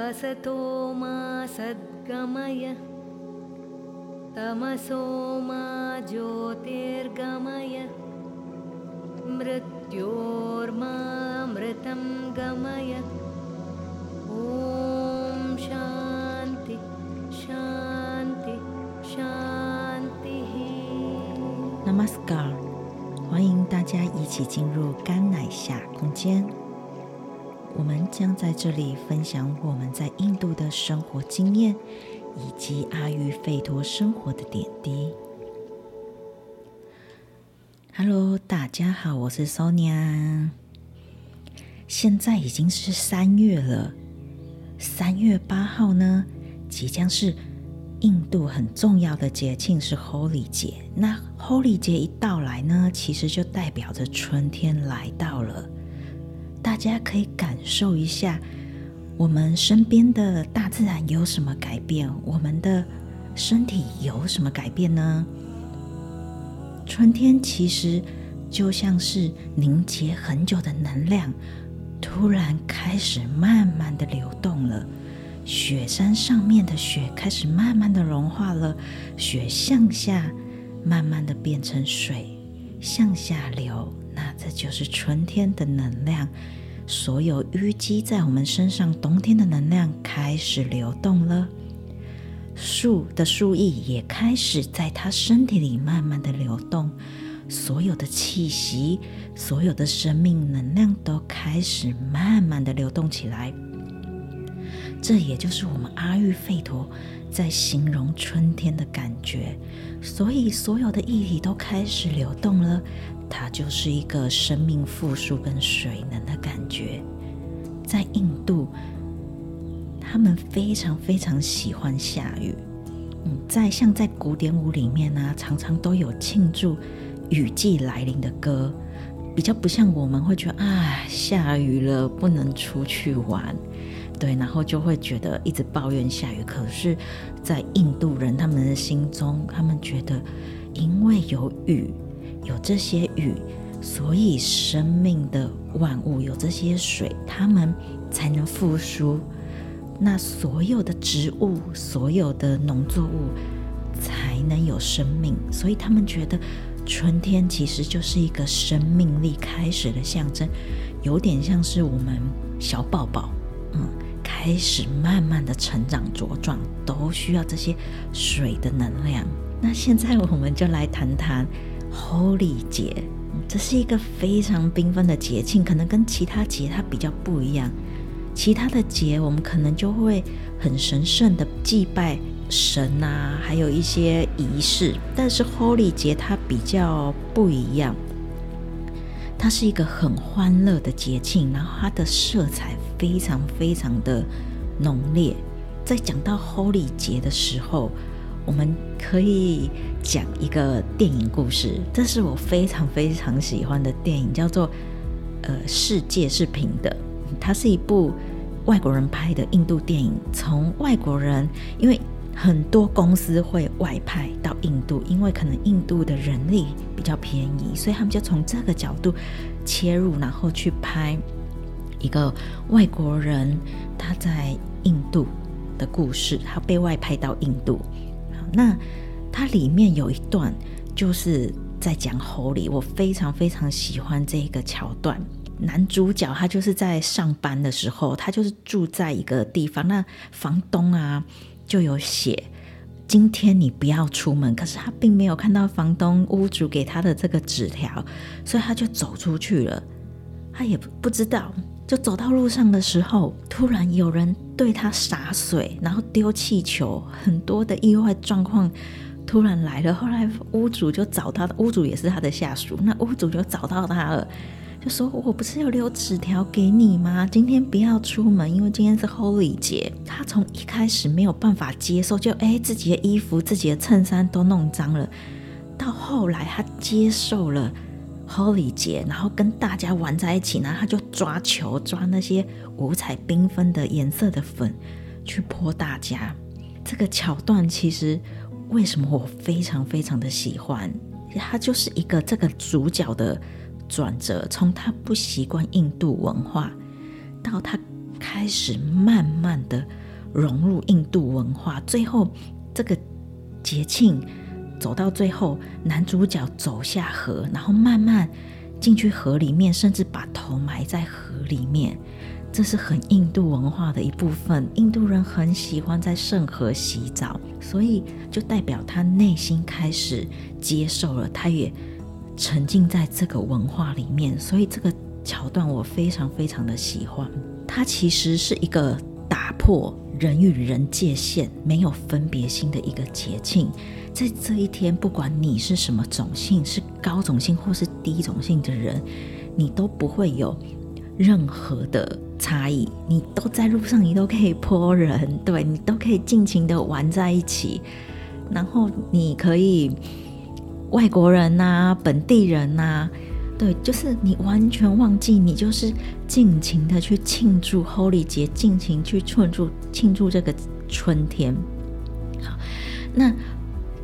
असतो मा सद्गमय तमसो मा ज्योतिर्गमय मृत्योर्मामृतं गमय ॐ शान्ति शान्ति शान्तिः Namaskar，欢迎大家一起进入甘乃夏空间。 我们将在这里分享我们在印度的生活经验，以及阿育吠陀生活的点滴。Hello，大家好，我是 Sonia。现在已经是三月了，三月八号呢，即将是印度很重要的节庆，是 Holy 节。那 Holy 节一到来呢，其实就代表着春天来到了。大家可以感受一下，我们身边的大自然有什么改变？我们的身体有什么改变呢？春天其实就像是凝结很久的能量，突然开始慢慢的流动了。雪山上面的雪开始慢慢的融化了，雪向下慢慢的变成水，向下流。那这就是春天的能量。所有淤积在我们身上冬天的能量开始流动了。树的树液也开始在它身体里慢慢的流动，所有的气息，所有的生命能量都开始慢慢的流动起来。这也就是我们阿育吠陀在形容春天的感觉。所以，所有的液体都开始流动了，它就是一个生命复苏跟水能的感觉。在印度。他们非常非常喜欢下雨，嗯，在像在古典舞里面呢、常常都有庆祝雨季来临的歌，比较不像我们会觉得啊，下雨了不能出去玩，对，然后就会觉得一直抱怨下雨。可是，在印度人他们的心中，他们觉得因为有雨，有这些雨，所以生命的万物有这些水，它们才能复苏。那所有的植物，所有的农作物才能有生命，所以他们觉得春天其实就是一个生命力开始的象征，有点像是我们小宝宝，嗯，开始慢慢的成长茁壮，都需要这些水的能量。那现在我们就来谈谈 Holy 节，这是一个非常缤纷的节庆，可能跟其他节它比较不一样。其他的节，我们可能就会很神圣的祭拜神啊，还有一些仪式。但是 Holy 节它比较不一样，它是一个很欢乐的节庆，然后它的色彩非常非常的浓烈。在讲到 Holy 节的时候，我们可以讲一个电影故事，这是我非常非常喜欢的电影，叫做《呃世界是平的》。它是一部外国人拍的印度电影，从外国人，因为很多公司会外派到印度，因为可能印度的人力比较便宜，所以他们就从这个角度切入，然后去拍一个外国人他在印度的故事，他被外派到印度。那它里面有一段就是在讲 Holi，我非常非常喜欢这个桥段。男主角他就是在上班的时候，他就是住在一个地方，那房东啊就有写今天你不要出门，可是他并没有看到房东屋主给他的这个纸条，所以他就走出去了。他也不知道，就走到路上的时候，突然有人对他洒水，然后丢气球，很多的意外状况突然来了。后来屋主就找他，屋主也是他的下属，那屋主就找到他了。就说我不是有留纸条给你吗？今天不要出门，因为今天是 Holi 节。他从一开始没有办法接受，就哎自己的衣服、自己的衬衫都弄脏了。到后来他接受了 Holi 节，然后跟大家玩在一起，然后他就抓球、抓那些五彩缤纷的颜色的粉去泼大家。这个桥段其实为什么我非常非常的喜欢？它就是一个这个主角的。转折，从他不习惯印度文化，到他开始慢慢的融入印度文化。最后，这个节庆走到最后，男主角走下河，然后慢慢进去河里面，甚至把头埋在河里面。这是很印度文化的一部分。印度人很喜欢在圣河洗澡，所以就代表他内心开始接受了，他也沉浸在这个文化里面。所以这个桥段我非常非常的喜欢。它其实是一个打破人与人界限、没有分别心的一个节庆。在这一天，不管你是什么种姓，是高种姓或是低种姓的人，你都不会有任何的差异，你都在路上，你都可以泼人，对，你都可以尽情的玩在一起，然后你可以外国人呐、啊，本地人呐、啊，对，就是你完全忘记，你就是尽情的去庆祝 Holy 节，尽情去庆祝庆祝这个春天。好，那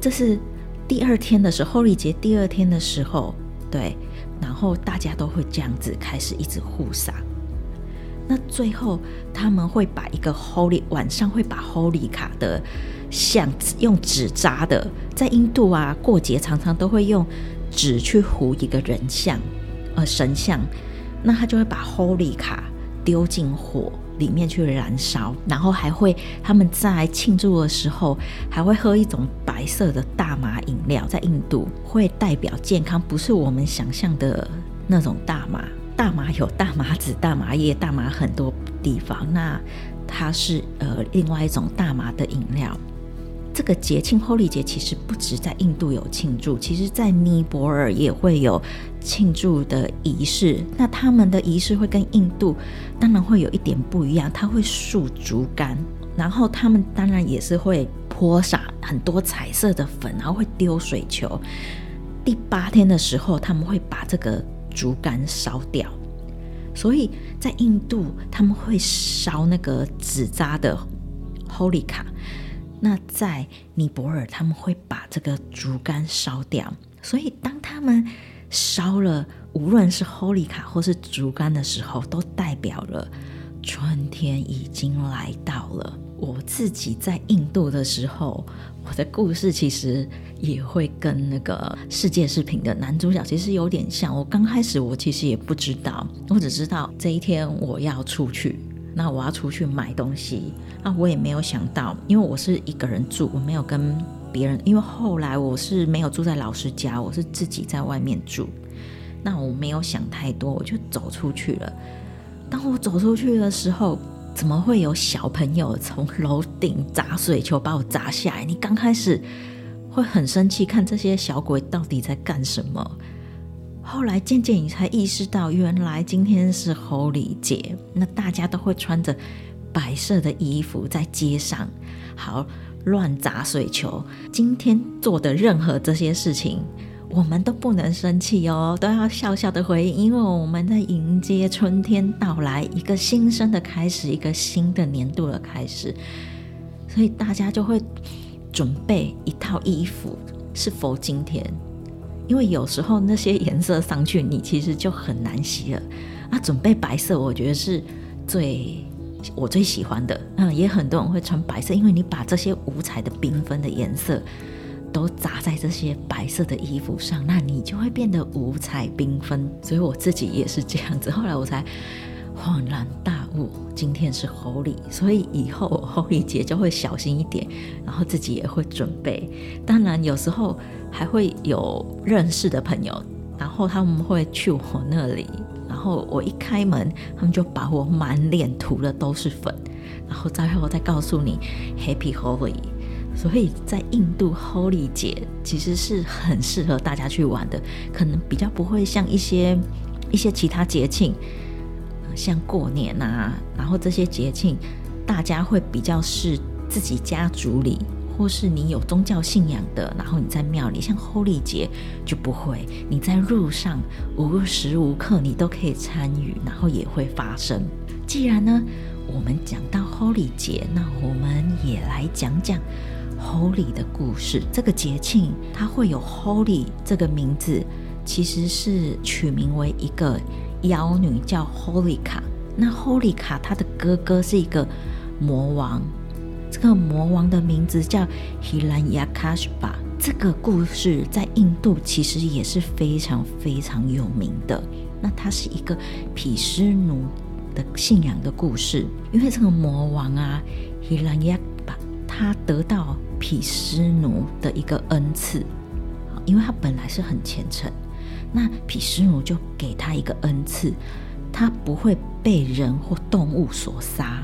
这是第二天的时候，Holi 节第二天的时候，对。然后大家都会这样子开始一直互撒。那最后他们会把一个 Holy 晚上会把 Holy 卡的像用纸扎的，在印度啊过节常常都会用纸去糊一个人像呃神像，那他就会把 Holy 卡丢进火里面去燃烧，然后还会他们在庆祝的时候还会喝一种白色的大麻饮料，在印度会代表健康，不是我们想象的那种大麻。大麻有大麻籽、大麻叶、大麻很多地方，那它是呃另外一种大麻的饮料。这个节庆 Holi 节其实不止在印度有庆祝，其实在尼泊尔也会有庆祝的仪式。那他们的仪式会跟印度当然会有一点不一样，他会竖竹竿，然后他们当然也是会泼洒很多彩色的粉，然后会丢水球。第八天的时候，他们会把这个竹竿烧掉。所以在印度他们会烧那个纸扎的 Holi 卡。那在尼泊尔，他们会把这个竹竿烧掉，所以当他们烧了，无论是 Holi 卡或是竹竿的时候，都代表了春天已经来到了。我自己在印度的时候，我的故事其实也会跟那个世界视频的男主角其实有点像。我刚开始我其实也不知道，我只知道这一天我要出去。那我要出去买东西，那我也没有想到，因为我是一个人住，我没有跟别人，因为后来我是没有住在老师家，我是自己在外面住。那我没有想太多，我就走出去了。当我走出去的时候，怎么会有小朋友从楼顶砸水球把我砸下来？你刚开始会很生气，看这些小鬼到底在干什么？后来渐渐你才意识到，原来今天是 Holi 节，那大家都会穿着白色的衣服在街上，好乱砸水球。今天做的任何这些事情，我们都不能生气哦，都要笑笑的回应，因为我们在迎接春天到来，一个新生的开始，一个新的年度的开始。所以大家就会准备一套衣服，是否今天。因为有时候那些颜色上去，你其实就很难洗了。啊，准备白色，我觉得是最我最喜欢的。嗯，也很多人会穿白色，因为你把这些五彩的缤纷的颜色都砸在这些白色的衣服上，那你就会变得五彩缤纷。所以我自己也是这样子。后来我才恍然大悟，今天是 Holi，所以以后 Holi 节就会小心一点，然后自己也会准备。当然有时候。还会有认识的朋友，然后他们会去我那里，然后我一开门，他们就把我满脸涂的都是粉，然后再后再告诉你 Happy Holi。所以在印度 Holy 节其实是很适合大家去玩的，可能比较不会像一些一些其他节庆，像过年啊，然后这些节庆大家会比较是自己家族里。或是你有宗教信仰的，然后你在庙里，像 Holy 节就不会，你在路上无时无刻你都可以参与，然后也会发生。既然呢，我们讲到 Holy 节，那我们也来讲讲 Holy 的故事。这个节庆它会有 Holy 这个名字，其实是取名为一个妖女叫 Holy 卡那 Holika 他的哥哥是一个魔王，这个魔王的名字叫 Hiranyakashipa。这个故事在印度其实也是非常非常有名的。那它是一个毗湿奴的信仰的故事，因为这个魔王啊希兰雅巴他得到毗湿奴的一个恩赐，因为他本来是很虔诚，那毗湿奴就给他一个恩赐，他不会被人或动物所杀，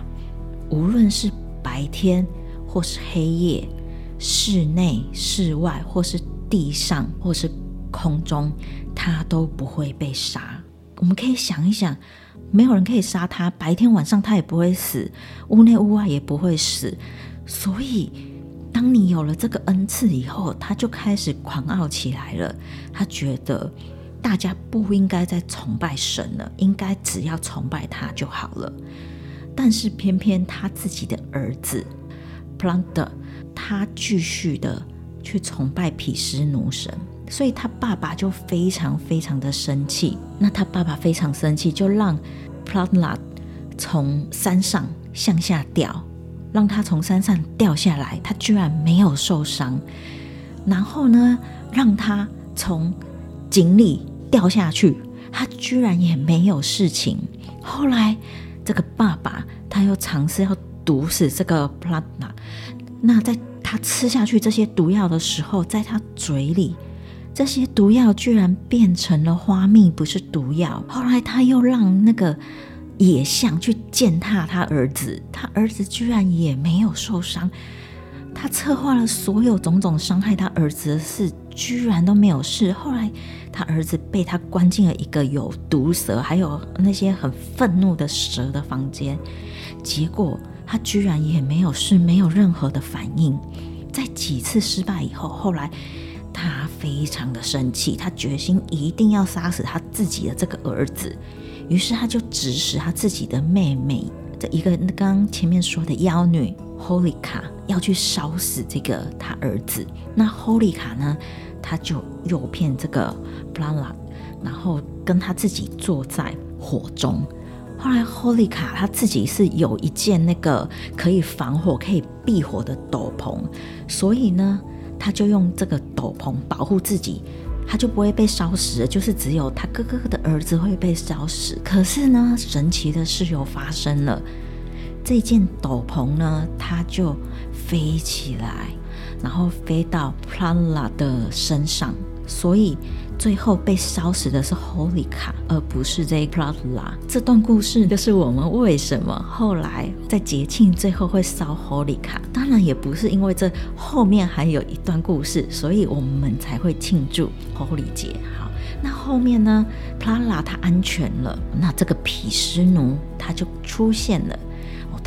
无论是白天或是黑夜。室内、室外，或是地上，或是空中，他都不会被杀。我们可以想一想，没有人可以杀他，白天晚上他也不会死，屋内屋外也不会死。所以，当你有了这个恩赐以后，他就开始狂傲起来了。他觉得大家不应该再崇拜神了，应该只要崇拜他就好了。但是，偏偏他自己的儿子 Prahlada 他继续的去崇拜毗湿奴神，所以他爸爸就非常非常的生气。那他爸爸非常生气，就让 Prahlad 从山上向下掉，让他从山上掉下来，他居然没有受伤。然后呢，让他从井里掉下去，他居然也没有事情。后来这个爸爸他又尝试要毒死这个 Prahlad，那在他吃下去这些毒药的时候，在他嘴里，这些毒药居然变成了花蜜，不是毒药。后来他又让那个野象去践踏他儿子，他儿子居然也没有受伤。他策划了所有种种伤害他儿子的事，居然都没有事。后来他儿子被他关进了一个有毒蛇，还有那些很愤怒的蛇的房间，结果。他居然也没有事，没有任何的反应。在几次失败以后，后来他非常的生气，他决心一定要杀死他自己的这个儿子。于是他就指使他自己的妹妹，这一个刚刚前面说的妖女 Holika 要去烧死这个他儿子。那 Holika 呢，他就诱骗这个布拉然后跟他自己坐在火中。后来，Holika 他自己是有一件那个可以防火、可以避火的斗篷，所以呢，他就用这个斗篷保护自己，他就不会被烧死。就是只有他哥哥的儿子会被烧死。可是呢，神奇的事又发生了，这件斗篷呢，它就飞起来，然后飞到 Prala 的身上，所以。最后被烧死的是 Holika，而不是这 Prala。这段故事就是我们为什么后来在节庆最后会烧 Holika。当然也不是因为这后面还有一段故事，所以我们才会庆祝 Holi 节。好，那后面呢，Prala 他安全了，那这个毗湿奴他就出现了。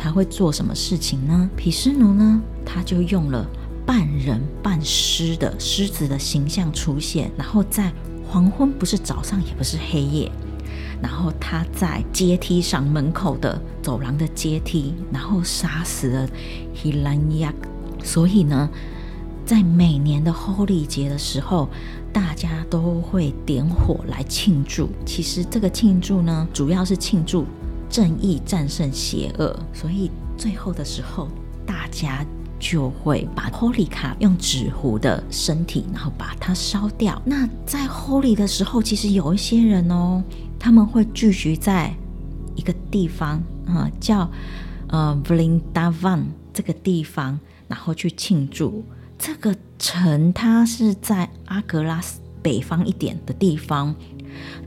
他会做什么事情呢？毗湿奴呢，他就用了。半人半狮的狮子的形象出现，然后在黄昏，不是早上，也不是黑夜，然后他在阶梯上门口的走廊的阶梯，然后杀死了 Hiranyak。所以呢，在每年的 Holy 节的时候，大家都会点火来庆祝。其实这个庆祝呢，主要是庆祝正义战胜邪恶。所以最后的时候，大家。就会把 Holika 用纸糊的身体，然后把它烧掉。那在 Holy 的时候，其实有一些人哦，他们会聚集在一个地方啊、叫呃 Vrindavan 这个地方，然后去庆祝。这个城它是在阿格拉斯北方一点的地方。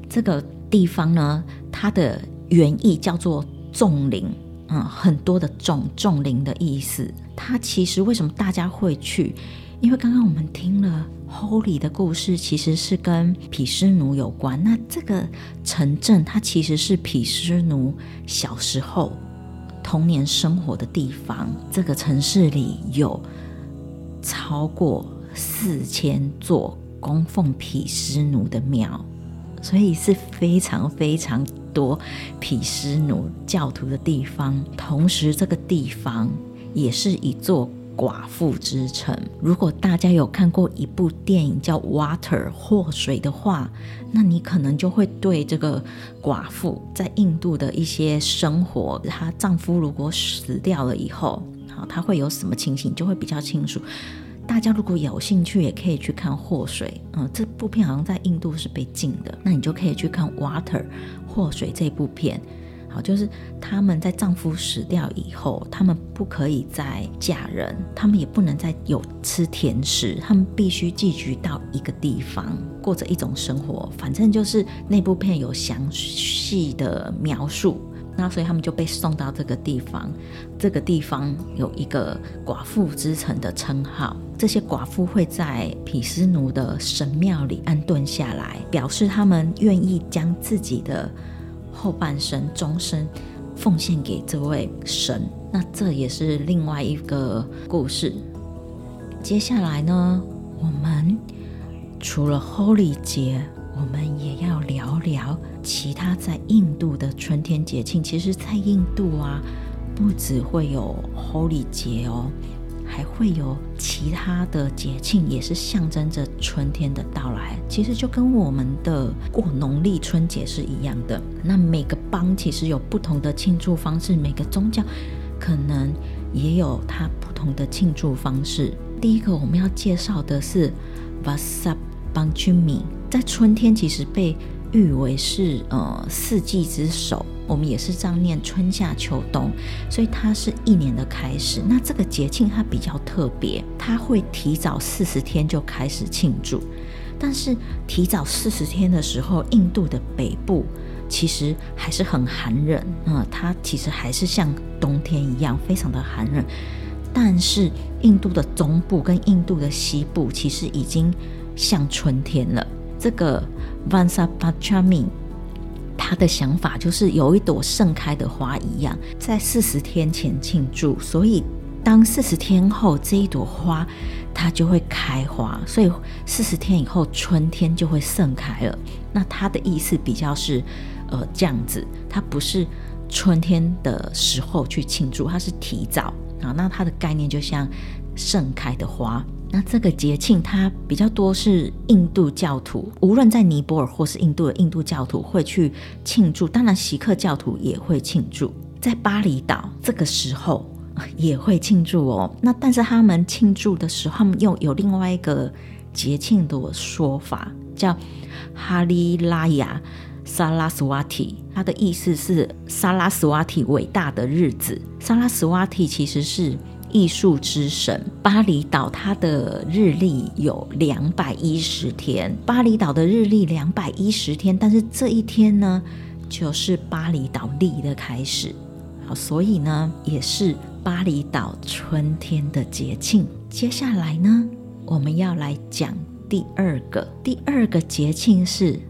这个地方呢，它的原意叫做众灵。嗯，很多的众众灵的意思，它其实为什么大家会去？因为刚刚我们听了 Holy 的故事，其实是跟毗湿奴有关。那这个城镇，它其实是毗湿奴小时候童年生活的地方。这个城市里有超过四千座供奉毗湿奴的庙，所以是非常非常。多毗湿奴教徒的地方，同时这个地方也是一座寡妇之城。如果大家有看过一部电影叫《Water》祸水的话，那你可能就会对这个寡妇在印度的一些生活，她丈夫如果死掉了以后，好，她会有什么情形，就会比较清楚。大家如果有兴趣，也可以去看《祸水》。嗯，这部片好像在印度是被禁的，那你就可以去看《Water》祸水这部片。好就是他们在丈夫死掉以后，他们不可以再嫁人，他们也不能再有吃甜食，他们必须寄居到一个地方，过着一种生活。反正就是那部片有详细的描述，那所以他们就被送到这个地方。这个地方有一个寡妇之城的称号，这些寡妇会在毗湿奴的神庙里安顿下来，表示他们愿意将自己的。后半生终身奉献给这位神，那这也是另外一个故事。接下来呢，我们除了 Holy 节，我们也要聊聊其他在印度的春天节庆。其实，在印度啊，不只会有 Holy 节哦。还会有其他的节庆，也是象征着春天的到来。其实就跟我们的过农历春节是一样的。那每个邦其实有不同的庆祝方式，每个宗教可能也有它不同的庆祝方式。第一个我们要介绍的是 Vasa Panchami，在春天其实被誉为是呃四季之首。我们也是这样念春夏秋冬，所以它是一年的开始。那这个节庆它比较特别，它会提早四十天就开始庆祝。但是提早四十天的时候，印度的北部其实还是很寒冷，嗯，它其实还是像冬天一样非常的寒冷。但是印度的中部跟印度的西部其实已经像春天了。这个 Van Sapachami，。他的想法就是有一朵盛开的花一样，在四十天前庆祝，所以当四十天后这一朵花它就会开花，所以四十天以后春天就会盛开了。那他的意思比较是，呃，这样子，他不是春天的时候去庆祝，他是提早啊。那他的概念就像盛开的花。那这个节庆它比较多是印度教徒，无论在尼泊尔或是印度的印度教徒会去庆祝，当然锡克教徒也会庆祝，在巴厘岛这个时候 也会庆祝哦。那但是他们庆祝的时候，他们又有另外一个节庆的说法，叫哈利拉雅萨拉斯瓦提，它的意思是萨拉斯瓦提伟大的日子。萨拉斯瓦提其实是。艺术之神巴厘岛，它的日历有两百一十天。巴厘岛的日历两百一十天，但是这一天呢，就是巴厘岛历的开始。好，所以呢，也是巴厘岛春天的节庆。接下来呢，我们要来讲第二个，第二个节庆是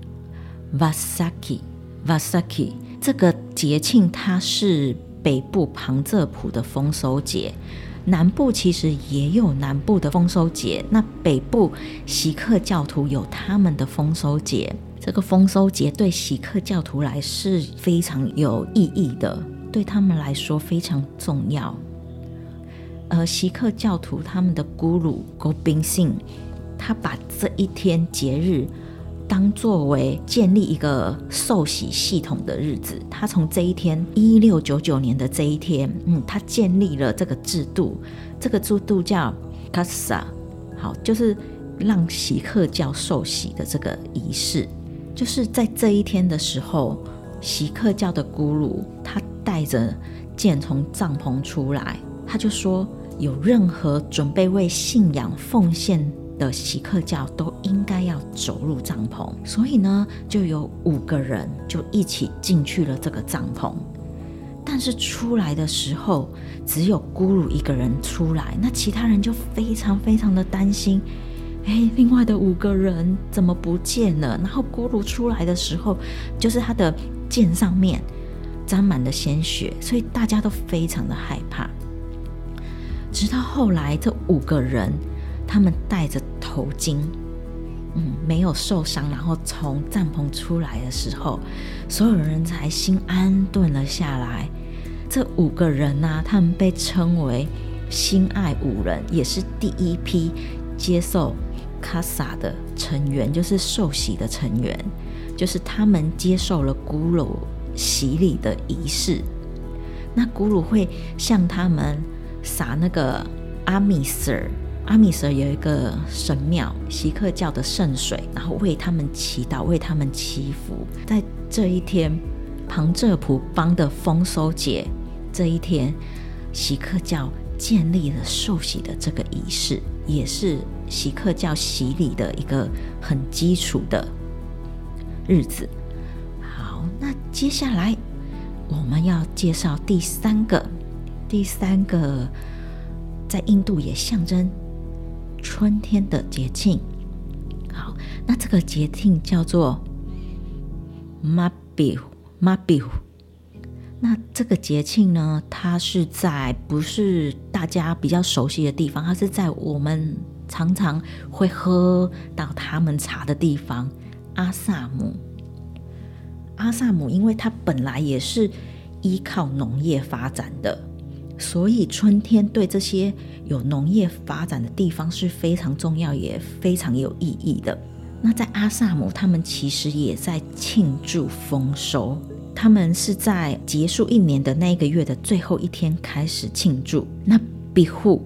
Vasaki。Vasaki 这个节庆，它是北部旁遮普的丰收节。南部其实也有南部的丰收节，那北部锡克教徒有他们的丰收节。这个丰收节对锡克教徒来是非常有意义的，对他们来说非常重要。而锡克教徒他们的咕噜 Gobin Singh，他把这一天节日。当作为建立一个受洗系统的日子，他从这一天一六九九年的这一天，嗯，他建立了这个制度，这个制度叫 Khalsa，好，就是让席克教受洗的这个仪式，就是在这一天的时候，席克教的咕噜他带着剑从帐篷出来，他就说，有任何准备为信仰奉献的席克教都应该要走入帐篷，所以呢，就有五个人就一起进去了这个帐篷。但是出来的时候，只有咕噜一个人出来，那其他人就非常非常的担心。哎，另外的五个人怎么不见了？然后咕噜出来的时候，就是他的剑上面沾满了鲜血，所以大家都非常的害怕。直到后来，这五个人。他们戴着头巾，嗯，没有受伤，然后从帐篷出来的时候，所有人才心安顿了下来。这五个人呢、他们被称为心爱五人也是第一批接受卡萨的成员，就是受洗的成员，就是他们接受了古鲁洗礼的仪式。那古鲁会向他们撒那个阿米瑟尔，阿米舍有一个神庙，锡克教的圣水，然后为他们祈祷，为他们祈福。在这一天，旁遮普邦的丰收节这一天，锡克教建立了受洗的这个仪式，也是锡克教洗礼的一个很基础的日子。好，那接下来我们要介绍第三个，第三个在印度也象征春天的节庆。好，那这个节庆叫做 Mabu，Mabu。那这个节庆呢，它是在不是大家比较熟悉的地方，它是在我们常常会喝到他们茶的地方——阿萨姆。阿萨姆，因为它本来也是依靠农业发展的，所以春天对这些有农业发展的地方是非常重要，也非常有意义的。那在阿萨姆，他们其实也在庆祝丰收。他们是在结束一年的那一个月的最后一天开始庆祝。那比户，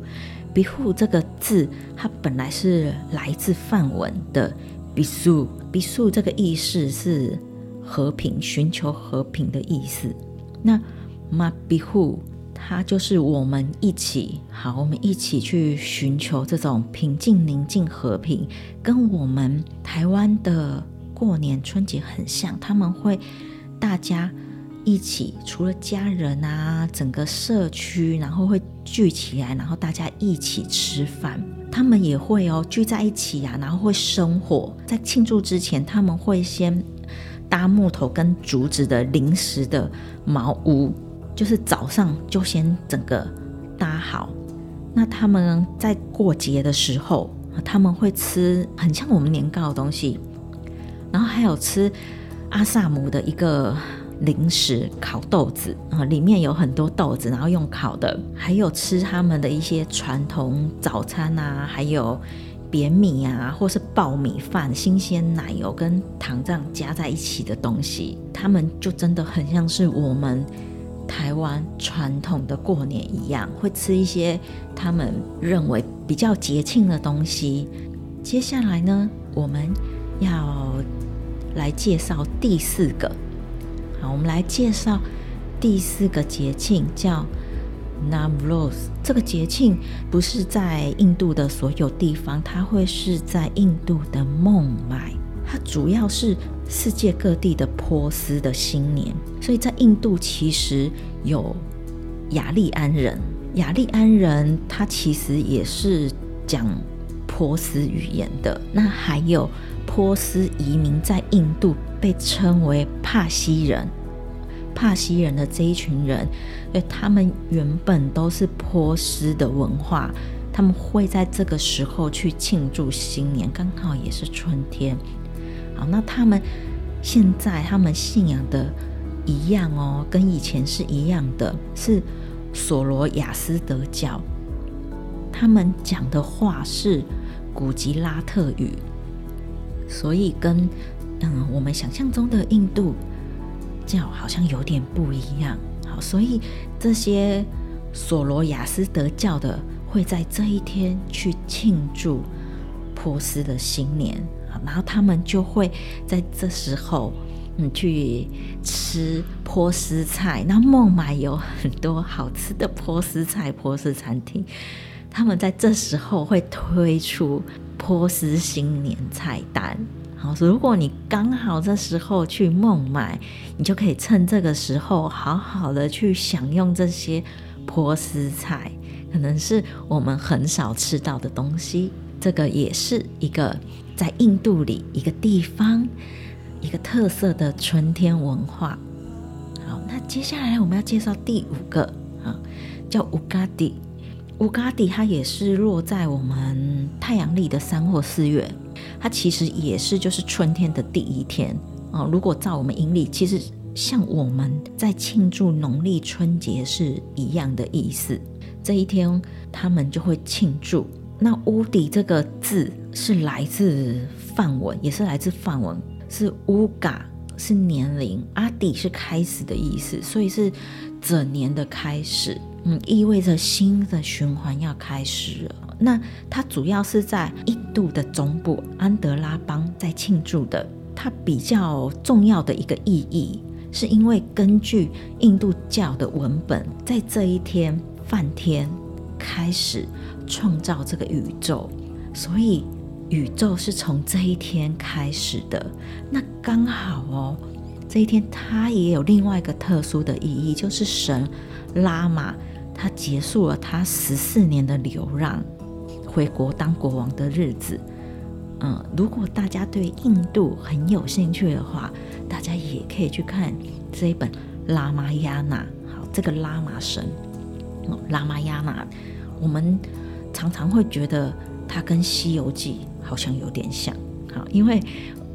比户这个字，它本来是来自梵文的比苏，比苏这个意思是和平，寻求和平的意思。那马比户，它就是我们一起，好，我们一起去寻求这种平静、宁静、和平，跟我们台湾的过年春节很像，他们会。大家一起，除了家人啊，整个社区，然后会聚起来，然后大家一起吃饭。他们也会哦聚在一起呀、啊，然后会生火。在庆祝之前，他们会先搭木头跟竹子的临时的茅屋，就是早上就先整个搭好。那他们在过节的时候，他们会吃很像我们年糕的东西，然后还有吃。阿萨姆的一个零食烤豆子啊，里面有很多豆子，然后用烤的，还有吃他们的一些传统早餐啊，还有扁米啊，或是爆米饭、新鲜奶油跟糖这样加在一起的东西，他们就真的很像是我们台湾传统的过年一样，会吃一些他们认为比较节庆的东西。接下来呢，我们要。来介绍第四个，好，我们来介绍第四个节庆，叫 Navroz。这个节庆不是在印度的所有地方，它会是在印度的孟买。它主要是世界各地的波斯的新年，所以在印度其实有雅利安人。雅利安人他其实也是讲波斯语言的。那还有。波斯移民在印度被称为帕西人，帕西人的这一群人，因他们原本都是波斯的文化，他们会在这个时候去庆祝新年，刚好也是春天。好，那他们现在他们信仰的一样哦，跟以前是一样的，是索罗亚斯德教，他们讲的话是古吉拉特语。所以跟嗯我们想象中的印度教好像有点不一样。好，所以这些索罗亚斯德教的会在这一天去庆祝波斯的新年。然后他们就会在这时候嗯去吃波斯菜。那孟买有很多好吃的波斯菜、波斯餐厅，他们在这时候会推出。波斯新年菜单，好，如果你刚好这时候去孟买，你就可以趁这个时候好好的去享用这些波斯菜，可能是我们很少吃到的东西。这个也是一个在印度里一个地方一个特色的春天文化。好，那接下来我们要介绍第五个啊，叫乌嘎迪。乌嘎迪它也是落在我们太阳历的三或四月，它其实也是就是春天的第一天啊。如果照我们阴历，其实像我们在庆祝农历春节是一样的意思。这一天他们就会庆祝。那乌迪这个字是来自梵文，也是来自梵文，是乌嘎，是年龄，阿迪是开始的意思，所以是整年的开始，嗯，意味着新的循环要开始了。那它主要是在印度的中部安德拉邦在庆祝的，它比较重要的一个意义，是因为根据印度教的文本，在这一天梵天开始。创造这个宇宙，所以宇宙是从这一天开始的。那刚好哦，这一天它也有另外一个特殊的意义，就是神拉玛他结束了他十四年的流浪，回国当国王的日子。嗯，如果大家对印度很有兴趣的话，大家也可以去看这一本《拉玛亚纳》。好，这个拉玛神，哦，拉玛亚纳，我们。常常会觉得它跟《西游记》好像有点像，好，因为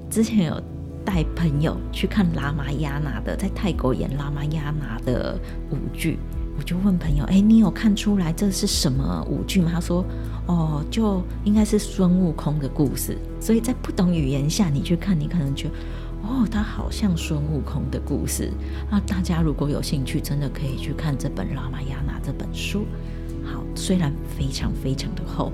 之前有带朋友去看拉玛亚纳的，在泰国演拉玛亚纳的舞剧，我就问朋友：“哎，你有看出来这是什么舞剧吗？”他说：“哦，就应该是孙悟空的故事。”所以在不懂语言下，你去看，你可能觉得：“哦，它好像孙悟空的故事。”那大家如果有兴趣，真的可以去看这本《拉玛亚纳》这本书。好，虽然非常非常的厚，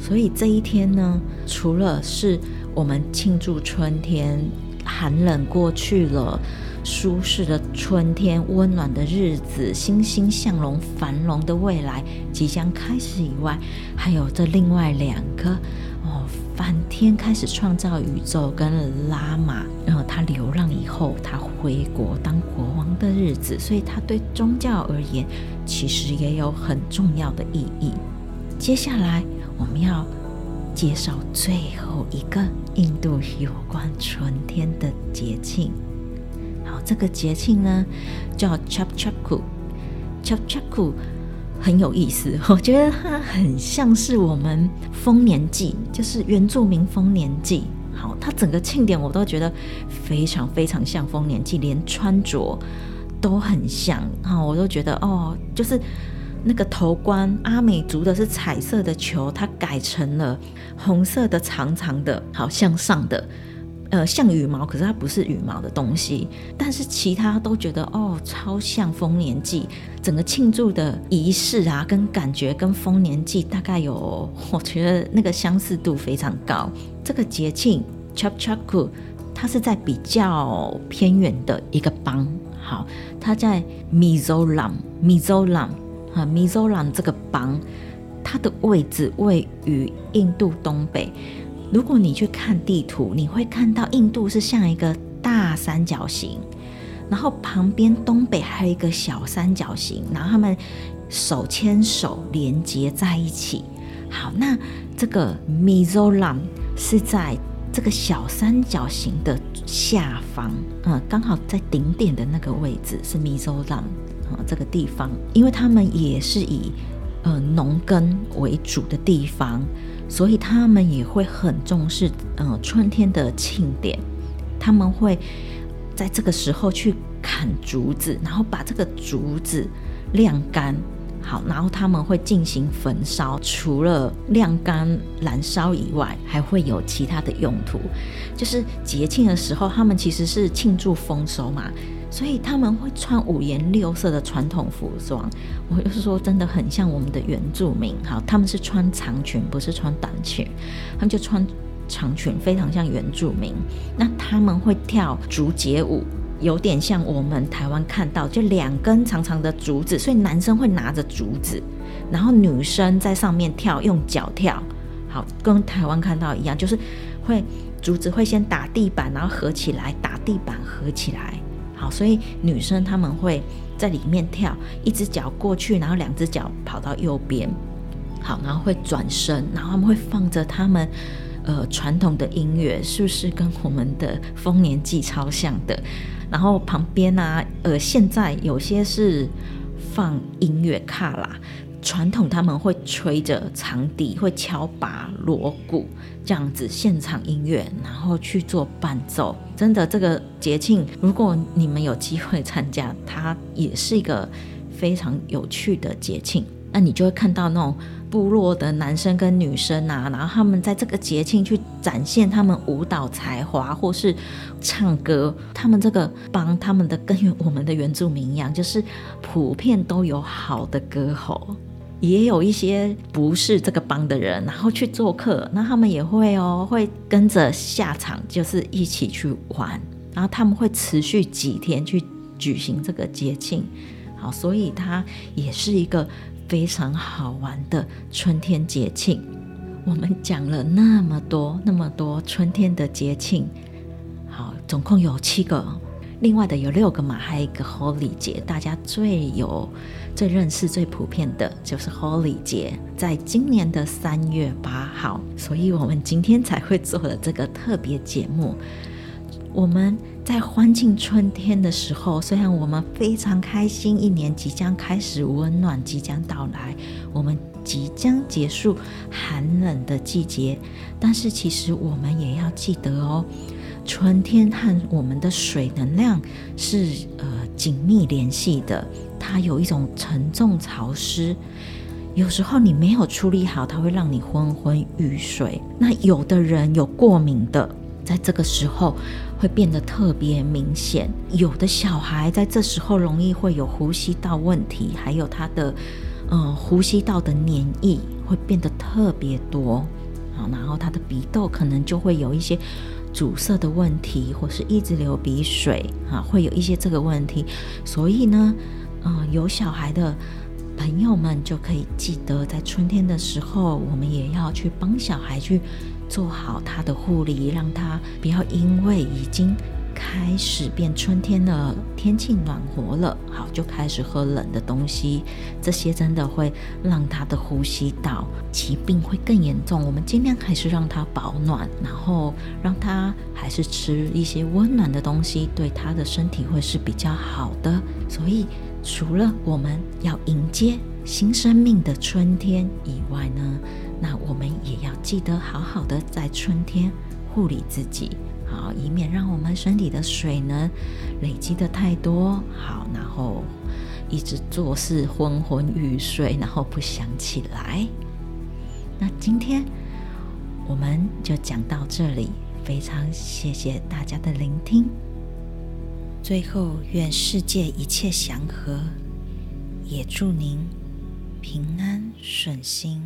所以这一天呢，除了是我们庆祝春天寒冷过去了，舒适的春天，温暖的日子，欣欣向荣，繁荣的未来即将开始以外，还有这另外两个哦，梵天开始创造宇宙，跟拉玛，然后他流浪以后，他回国当国王的日子，所以他对宗教而言，其实也有很重要的意义。接下来我们要介绍最后一个印度有关春天的节庆。好，这个节庆呢叫 Chap Chaku。Chap Chaku 很有意思，我觉得它很像是我们丰年祭，就是原住民丰年祭。好，它整个庆典我都觉得非常非常像丰年祭，连穿着。都很像哈，我都觉得哦，就是那个头冠，阿美族的是彩色的球，它改成了红色的长长的，好向上的，呃，像羽毛，可是它不是羽毛的东西。但是其他都觉得哦，超像丰年祭，整个庆祝的仪式啊，跟感觉跟丰年祭大概有，我觉得那个相似度非常高。这个节庆 Chap Chaku，它是在比较偏远的一个邦。好，它在米佐兰，米佐兰啊，米佐兰这个邦，它的位置位于印度东北。如果你去看地图，你会看到印度是像一个大三角形，然后旁边东北还有一个小三角形，然后他们手牵手连接在一起。好，那这个米佐兰是在。这个小三角形的下方，嗯，刚好在顶点的那个位置是米佐兰啊，这个地方，因为他们也是以呃农耕为主的地方，所以他们也会很重视呃春天的庆典，他们会在这个时候去砍竹子，然后把这个竹子晾干。好，然后他们会进行焚烧，除了晾干、燃烧以外，还会有其他的用途。就是节庆的时候，他们其实是庆祝丰收嘛，所以他们会穿五颜六色的传统服装。我就是说，真的很像我们的原住民。好，他们是穿长裙，不是穿短裙，他们就穿长裙，非常像原住民。那他们会跳竹节舞。有点像我们台湾看到，就两根长长的竹子，所以男生会拿着竹子，然后女生在上面跳，用脚跳。好，跟台湾看到一样，就是会竹子会先打地板，然后合起来，打地板合起来。好，所以女生她们会在里面跳，一只脚过去，然后两只脚跑到右边。好，然后会转身，然后他们会放着他们呃传统的音乐，是不是跟我们的丰年祭超像的？然后旁边呢、啊，呃，现在有些是放音乐卡啦，传统他们会吹着长笛，会敲拔锣鼓这样子现场音乐，然后去做伴奏。真的，这个节庆如果你们有机会参加，它也是一个非常有趣的节庆。那你就会看到那种部落的男生跟女生啊，然后他们在这个节庆去展现他们舞蹈才华，或是唱歌。他们这个帮他们的跟我们的原住民一样，就是普遍都有好的歌喉。也有一些不是这个帮的人，然后去做客，那他们也会哦，会跟着下场，就是一起去玩。然后他们会持续几天去举行这个节庆，好，所以它也是一个非常好玩的春天节庆。我们讲了那么多那么多春天的节庆，好，总共有七个。另外的有六个嘛，还有一个 Holi 节，大家最有、最认识、最普遍的就是 Holi 节，在今年的三月八号，所以我们今天才会做了这个特别节目。我们在欢庆春天的时候，虽然我们非常开心，一年即将开始，温暖即将到来，我们即将结束寒冷的季节，但是其实我们也要记得哦。春天和我们的水能量是呃紧密联系的，它有一种沉重潮湿，有时候你没有处理好，它会让你昏昏欲睡。那有的人有过敏的，在这个时候会变得特别明显。有的小孩在这时候容易会有呼吸道问题，还有他的呃呼吸道的黏液会变得特别多，好，然后他的鼻窦可能就会有一些。阻塞的问题，或是一直流鼻水啊，会有一些这个问题。所以呢，嗯，有小孩的朋友们就可以记得，在春天的时候，我们也要去帮小孩去做好他的护理，让他不要因为已经。开始变春天了，天气暖和了，好，就开始喝冷的东西，这些真的会让他的呼吸道疾病会更严重。我们尽量还是让他保暖，然后让他还是吃一些温暖的东西，对他的身体会是比较好的。所以，除了我们要迎接新生命的春天以外呢，那我们也要记得好好的在春天护理自己。好，以免让我们身体的水呢累积的太多。好，然后一直做事昏昏欲睡，然后不想起来。那今天我们就讲到这里，非常谢谢大家的聆听。最后，愿世界一切祥和，也祝您平安顺心。